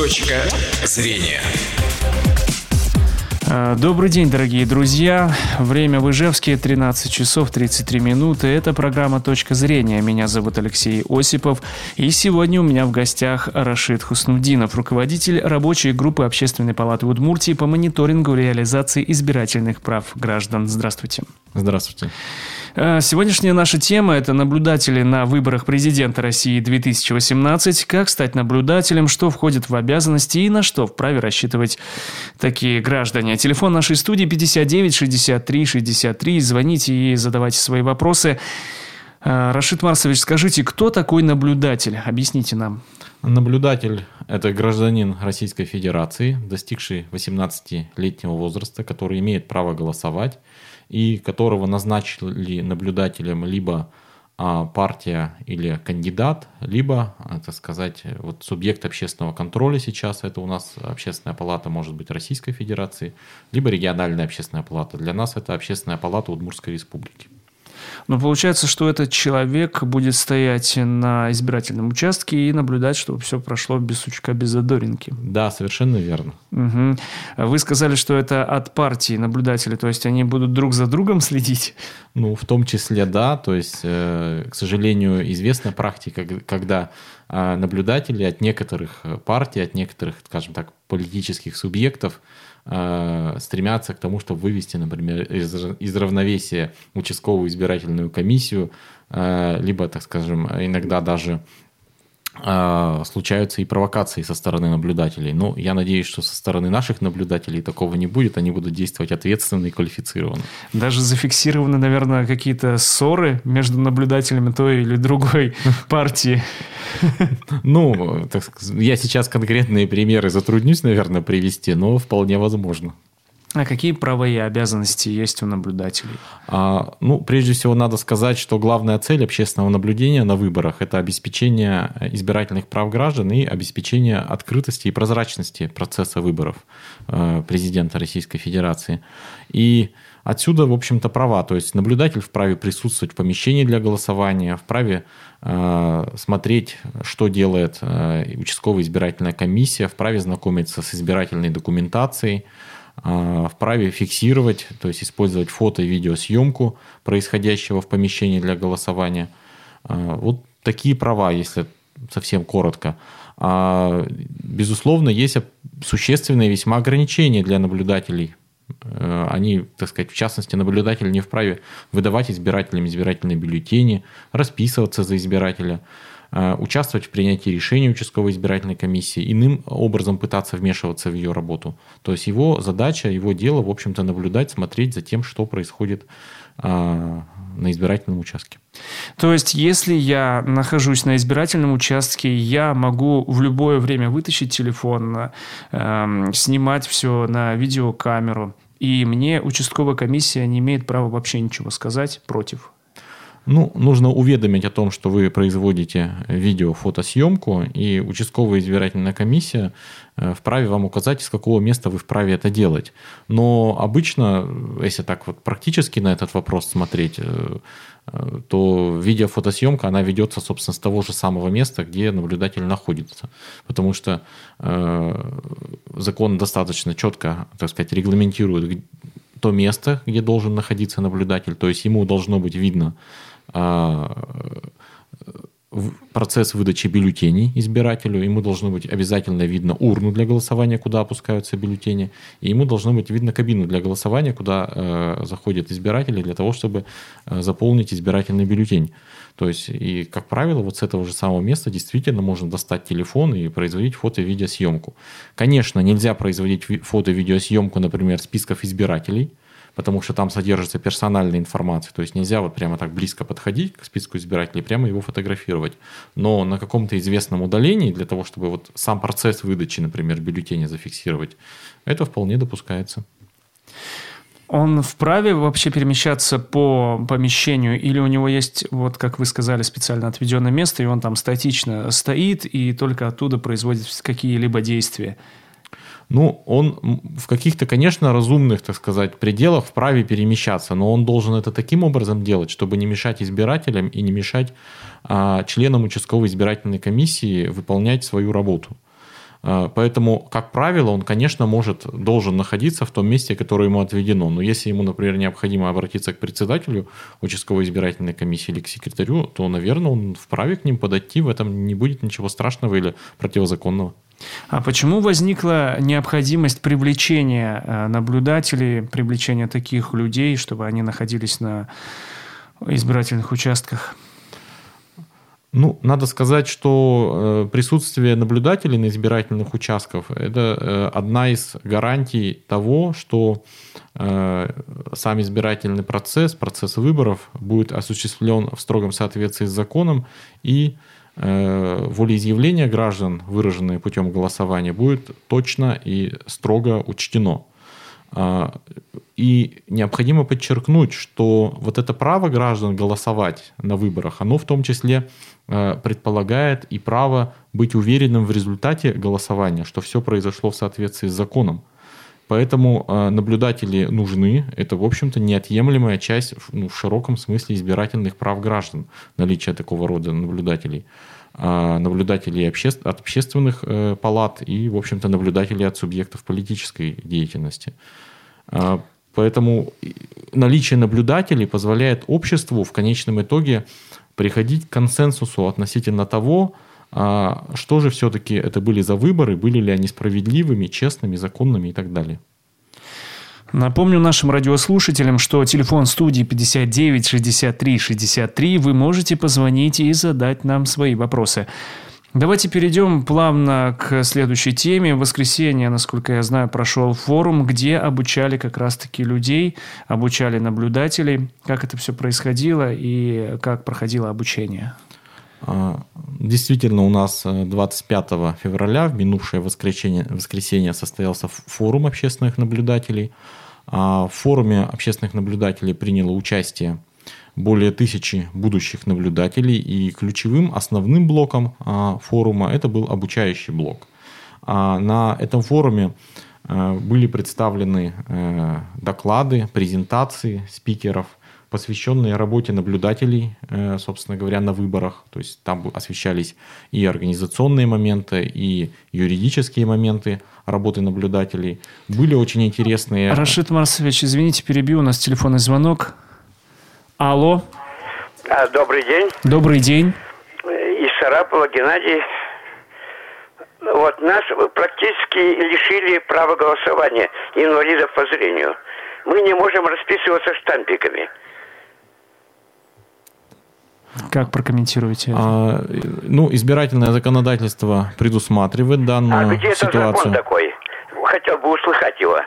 Точка зрения. А, добрый день, дорогие друзья. Время в Ижевске 13 часов 33 минуты. Это программа «Точка зрения». Меня зовут Алексей Осипов. И сегодня у меня в гостях Рашид Хуснудинов, руководитель рабочей группы Общественной палаты Удмуртии по мониторингу реализации избирательных прав граждан. Здравствуйте. Здравствуйте. Э, сегодняшняя наша тема – это наблюдатели на выборах президента России 2018. Как стать наблюдателем, что входит в обязанности и на что вправе рассчитывать такие граждане. Телефон нашей студии 59 63 63. Звоните и задавайте свои вопросы. Э, Рашид Марсович, скажите, кто такой наблюдатель? Объясните нам. Наблюдатель – это гражданин Российской Федерации, достигший 18-летнего возраста, который имеет право голосовать и которого назначили наблюдателем либо а, партия или кандидат, либо, а, так сказать, вот субъект общественного контроля сейчас, это у нас общественная палата, может быть, Российской Федерации, либо региональная общественная палата. Для нас это общественная палата Удмуртской Республики. Но получается, что этот человек будет стоять на избирательном участке и наблюдать, чтобы все прошло без сучка, без задоринки. Да, совершенно верно. Угу. Вы сказали, что это от партии наблюдатели, то есть они будут друг за другом следить? Ну, в том числе, да. То есть, э, к сожалению, известна практика, когда э, наблюдатели от некоторых партий, от некоторых, скажем так, политических субъектов Э, стремятся к тому, чтобы вывести, например, из, из равновесия участковую избирательную комиссию, э, либо, так скажем, иногда даже случаются и провокации со стороны наблюдателей. Но я надеюсь, что со стороны наших наблюдателей такого не будет. Они будут действовать ответственно и квалифицированно. Даже зафиксированы, наверное, какие-то ссоры между наблюдателями той или другой партии. Ну, я сейчас конкретные примеры затруднюсь, наверное, привести, но вполне возможно. А какие права и обязанности есть у наблюдателей? А, ну, прежде всего, надо сказать, что главная цель общественного наблюдения на выборах – это обеспечение избирательных прав граждан и обеспечение открытости и прозрачности процесса выборов э, президента Российской Федерации. И отсюда, в общем-то, права. То есть наблюдатель вправе присутствовать в помещении для голосования, вправе Э, смотреть, что делает э, участковая избирательная комиссия, вправе знакомиться с избирательной документацией, вправе фиксировать, то есть использовать фото и видеосъемку происходящего в помещении для голосования. Вот такие права, если совсем коротко. А, безусловно, есть существенные весьма ограничения для наблюдателей Э, они, так сказать, в частности, наблюдатель не вправе выдавать избирателям избирательные бюллетени, расписываться за избирателя, участвовать в принятии решений участковой избирательной комиссии, иным образом пытаться вмешиваться в ее работу. То есть его задача, его дело, в общем-то, наблюдать, смотреть за тем, что происходит э, на избирательном участке. То есть, если я нахожусь на избирательном участке, я могу в любое время вытащить телефон, э, снимать все на видеокамеру, и мне участковая комиссия не имеет права вообще ничего сказать против. Ну, нужно уведомить о том, что вы производите видео-фотосъемку, и участковая избирательная комиссия э, вправе вам указать, из какого места вы вправе это делать. Но обычно, если так вот практически на этот вопрос смотреть, э, э, то видео-фотосъемка, она ведется, собственно, с того же самого места, где наблюдатель находится. Потому что э, закон достаточно четко, так сказать, регламентирует то место, где должен находиться наблюдатель, то есть ему должно быть видно процесс выдачи бюллетеней избирателю, ему должно быть обязательно видно урну для голосования, куда опускаются бюллетени, и ему должно быть видно кабину для голосования, куда э, заходят избиратели для того, чтобы э, заполнить избирательный бюллетень. То есть, и, как правило, вот с этого же самого места действительно можно достать телефон и производить фото- и видеосъемку. Конечно, нельзя производить фото- и видеосъемку, например, списков избирателей, потому что там содержится персональная информация. То есть нельзя вот прямо так близко подходить к списку избирателей, прямо его фотографировать. Но на каком-то известном удалении, для того, чтобы вот сам процесс выдачи, например, бюллетеня зафиксировать, это вполне допускается. Он вправе вообще перемещаться по помещению или у него есть, вот как вы сказали, специально отведенное место, и он там статично стоит и только оттуда производит какие-либо действия? Ну, он в каких-то, конечно, разумных, так сказать, пределах вправе перемещаться, но он должен это таким образом делать, чтобы не мешать избирателям и не мешать а, членам участковой избирательной комиссии выполнять свою работу. Э, поэтому, как правило, он, конечно, может, должен находиться в том месте, которое ему отведено. Но если ему, например, необходимо обратиться к председателю участковой избирательной комиссии или к секретарю, то, наверное, он вправе к ним подойти. В этом не будет ничего страшного или противозаконного. А почему возникла необходимость привлечения э, наблюдателей, привлечения таких людей, чтобы они находились на избирательных участках? Ну, надо сказать, что э, присутствие наблюдателей на избирательных участках – это э, одна из гарантий того, что сам избирательный процесс, процесс выборов будет осуществлен в строгом соответствии с законом и Э, волеизъявление граждан, выраженное путем голосования, будет точно и строго учтено. А, и необходимо подчеркнуть, что вот это право граждан голосовать на выборах, оно в том числе э, предполагает и право быть уверенным в результате голосования, что все произошло в соответствии с законом. Поэтому э, наблюдатели нужны. Это, в общем-то, неотъемлемая часть ну, в широком смысле избирательных прав граждан, наличие такого рода наблюдателей. А, наблюдателей от общественных э, палат и, в общем-то, наблюдателей от субъектов политической деятельности. А, поэтому наличие наблюдателей позволяет обществу в конечном итоге приходить к консенсусу относительно того, а, что же все-таки это были за выборы, были ли они справедливыми, честными, законными и так далее. Напомню нашим радиослушателям, что телефон студии 59 63 63 вы можете позвонить и задать нам свои вопросы. Давайте перейдем плавно к следующей теме. В воскресенье, насколько я знаю, прошел форум, где обучали как раз-таки людей, обучали наблюдателей. Как это все происходило и как проходило обучение? А, действительно, у нас 25 э, февраля, в минувшее воскресенье, воскресенье состоялся форум общественных наблюдателей – а в форуме общественных наблюдателей приняло участие более тысячи будущих наблюдателей, и ключевым основным блоком а, форума это был обучающий блок. На этом форуме э, были представлены э, доклады, презентации спикеров – посвященные работе наблюдателей, э, собственно говоря, на выборах. То есть там освещались и организационные моменты, и юридические моменты работы наблюдателей. Были очень интересные... Рашид Марсович, извините, перебью, у нас телефонный звонок. Алло. А, добрый день. Добрый день. Из Сарапова Геннадий. Вот нас практически лишили права голосования инвалидов по зрению. Мы не можем расписываться штампиками. Как прокомментируете это? А, ну, избирательное законодательство предусматривает данную а где ситуацию. Это закон такой? Хотел бы услышать его.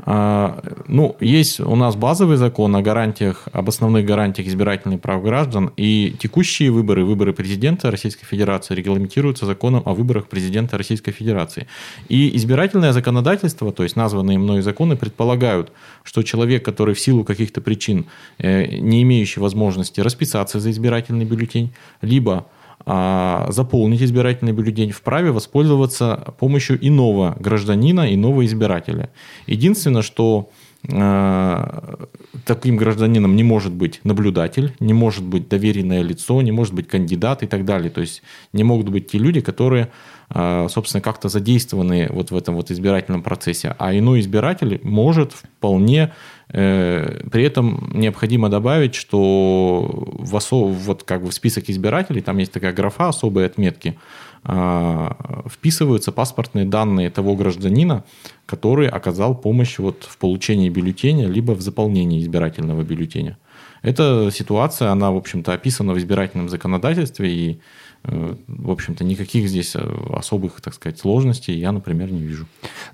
А, ну, есть у нас базовый закон о гарантиях, об основных гарантиях избирательных прав граждан, и текущие выборы, выборы президента Российской Федерации регламентируются законом о выборах президента Российской Федерации. И избирательное законодательство, то есть названные мной законы, предполагают, что человек, который в силу каких-то причин э, не имеющий возможности расписаться за избирательный бюллетень, либо заполнить избирательный бюллетень, вправе воспользоваться помощью иного гражданина, иного избирателя. Единственное, что а, таким гражданином не может быть наблюдатель, не может быть доверенное лицо, не может быть кандидат и так далее. То есть не могут быть те люди, которые, а, собственно, как-то задействованы вот в этом вот избирательном процессе. А иной избиратель может вполне Э, при этом необходимо добавить, что в, осо... вот как бы в список избирателей, там есть такая графа особые отметки, а, вписываются паспортные данные того гражданина, который оказал помощь вот в получении бюллетеня, либо в заполнении избирательного бюллетеня. Эта ситуация, она, в общем-то, описана в избирательном законодательстве, и в общем-то, никаких здесь э, особых, так сказать, сложностей я, например, не вижу.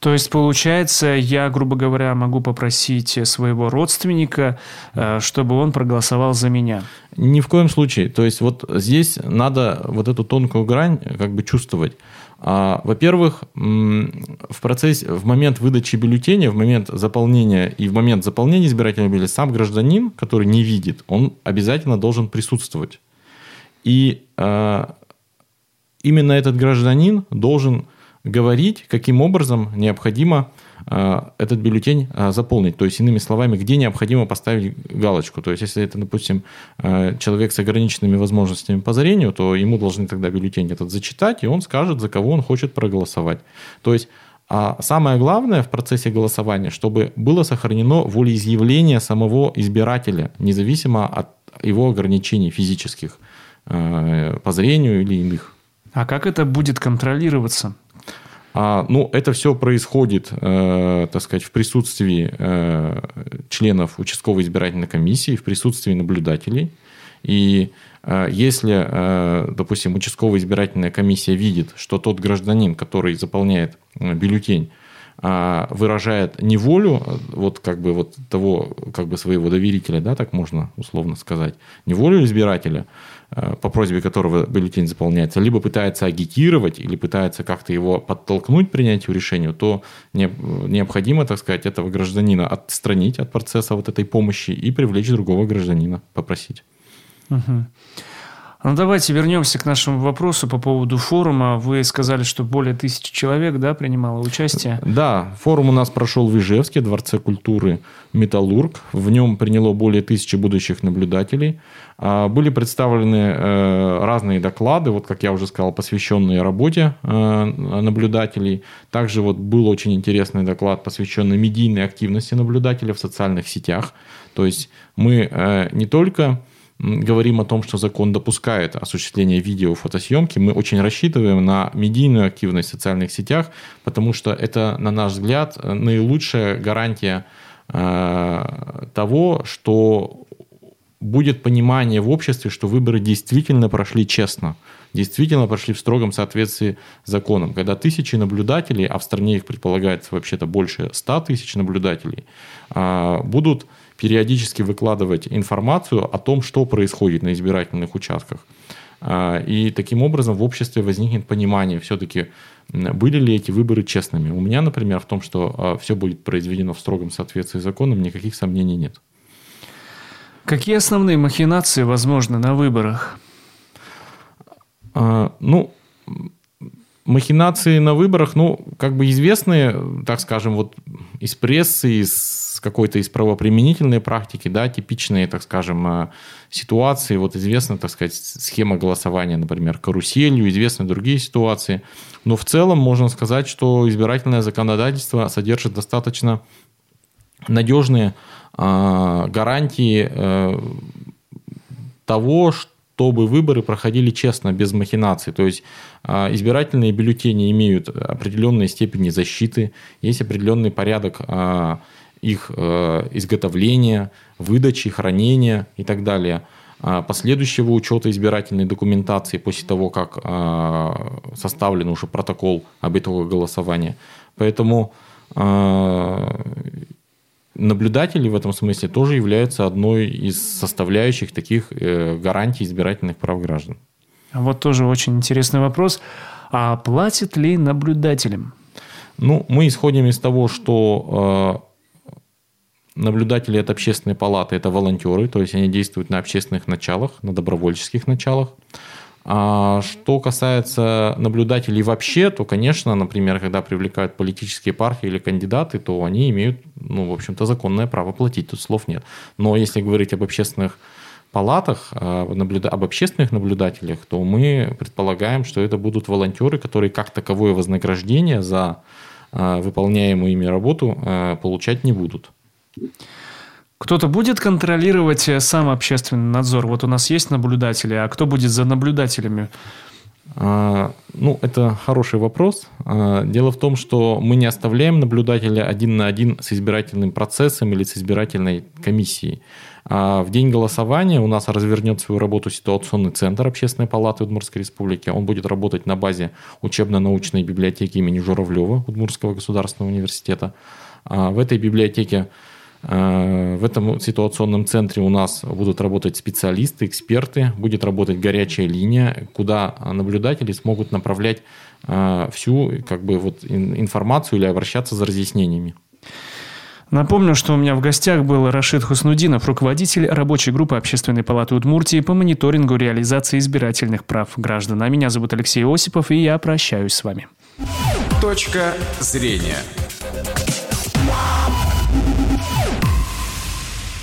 То есть, получается, я, грубо говоря, могу попросить своего родственника, э, чтобы он проголосовал за меня? Ни в коем случае. То есть, вот здесь надо вот эту тонкую грань как бы чувствовать. А, во-первых, в процессе, в момент выдачи бюллетеня, в момент заполнения и в момент заполнения избирательного бюллетеня сам гражданин, который не видит, он обязательно должен присутствовать. И э, именно этот гражданин должен говорить, каким образом необходимо этот бюллетень заполнить. То есть, иными словами, где необходимо поставить галочку. То есть, если это, допустим, человек с ограниченными возможностями по зрению, то ему должны тогда бюллетень этот зачитать, и он скажет, за кого он хочет проголосовать. То есть, а самое главное в процессе голосования, чтобы было сохранено волеизъявление самого избирателя, независимо от его ограничений физических э, по зрению или иных. А как это будет контролироваться? А, ну, это все происходит, э, так сказать, в присутствии э, членов участковой избирательной комиссии, в присутствии наблюдателей. И э, если, э, допустим, участковая избирательная комиссия видит, что тот гражданин, который заполняет э, бюллетень, выражает не волю вот как бы вот того как бы своего доверителя, да, так можно условно сказать, не волю избирателя, по просьбе которого бюллетень заполняется, либо пытается агитировать или пытается как-то его подтолкнуть к принятию решения, то необходимо, так сказать, этого гражданина отстранить от процесса вот этой помощи и привлечь другого гражданина, попросить. Угу. Ну, давайте вернемся к нашему вопросу по поводу форума. Вы сказали, что более тысячи человек да, принимало участие. Да, форум у нас прошел в Ижевске, Дворце культуры «Металлург». В нем приняло более тысячи будущих наблюдателей. А, были представлены э, разные доклады, вот как я уже сказал, посвященные работе э, наблюдателей. Также вот был очень интересный доклад, посвященный медийной активности наблюдателя в социальных сетях. То есть мы э, не только говорим о том, что закон допускает осуществление видео, фотосъемки, мы очень рассчитываем на медийную активность в социальных сетях, потому что это, на наш взгляд, наилучшая гарантия э, того, что будет понимание в обществе, что выборы действительно прошли честно, действительно прошли в строгом соответствии с законом. Когда тысячи наблюдателей, а в стране их предполагается вообще-то больше 100 тысяч наблюдателей, э, будут периодически выкладывать информацию о том, что происходит на избирательных участках. А, и таким образом в обществе возникнет понимание, все-таки были ли эти выборы честными. У меня, например, в том, что а, все будет произведено в строгом соответствии с законом, никаких сомнений нет. Какие основные махинации возможны на выборах? А, ну, махинации на выборах, ну, как бы известные, так скажем, вот из прессы, из какой-то из правоприменительной практики, да, типичные, так скажем, э, ситуации, вот известна, так сказать, схема голосования, например, каруселью, известны другие ситуации, но в целом можно сказать, что избирательное законодательство содержит достаточно надежные э, гарантии э, того, что чтобы выборы проходили честно, без махинаций. То есть избирательные бюллетени имеют определенные степени защиты, есть определенный порядок их а, изготовления, выдачи, хранения и так далее последующего учета избирательной документации после того, как составлен уже протокол об итогах голосования. Поэтому наблюдатели в этом смысле тоже являются одной из составляющих таких э, гарантий избирательных прав граждан. Вот тоже очень интересный вопрос. А платят ли наблюдателям? Ну, мы исходим из того, что э, наблюдатели от общественной палаты – это волонтеры, то есть они действуют на общественных началах, на добровольческих началах. А что касается наблюдателей вообще, то, конечно, например, когда привлекают политические партии или кандидаты, то они имеют, ну, в общем-то, законное право платить, тут слов нет. Но если говорить об общественных палатах, а, об общественных наблюдателях, то мы предполагаем, что это будут волонтеры, которые как таковое вознаграждение за а, выполняемую ими работу а, получать не будут. Кто-то будет контролировать э, сам общественный надзор? Вот у нас есть наблюдатели, а кто будет за наблюдателями? А, ну, это хороший вопрос. А, дело в том, что мы не оставляем наблюдателя один на один с избирательным процессом или с избирательной комиссией. А в день голосования у нас развернет свою работу ситуационный центр Общественной палаты Удмуртской Республики. Он будет работать на базе учебно-научной библиотеки имени Журавлева Удмуртского государственного университета. В этой библиотеке в этом ситуационном центре у нас будут работать специалисты, эксперты, будет работать горячая линия, куда наблюдатели смогут направлять э, всю как бы, вот, информацию или обращаться за разъяснениями. Напомню, что у меня в гостях был Рашид Хуснудинов, руководитель рабочей группы Общественной палаты Удмуртии по мониторингу реализации избирательных прав граждан. А меня зовут Алексей Осипов, и я прощаюсь с вами. Точка зрения.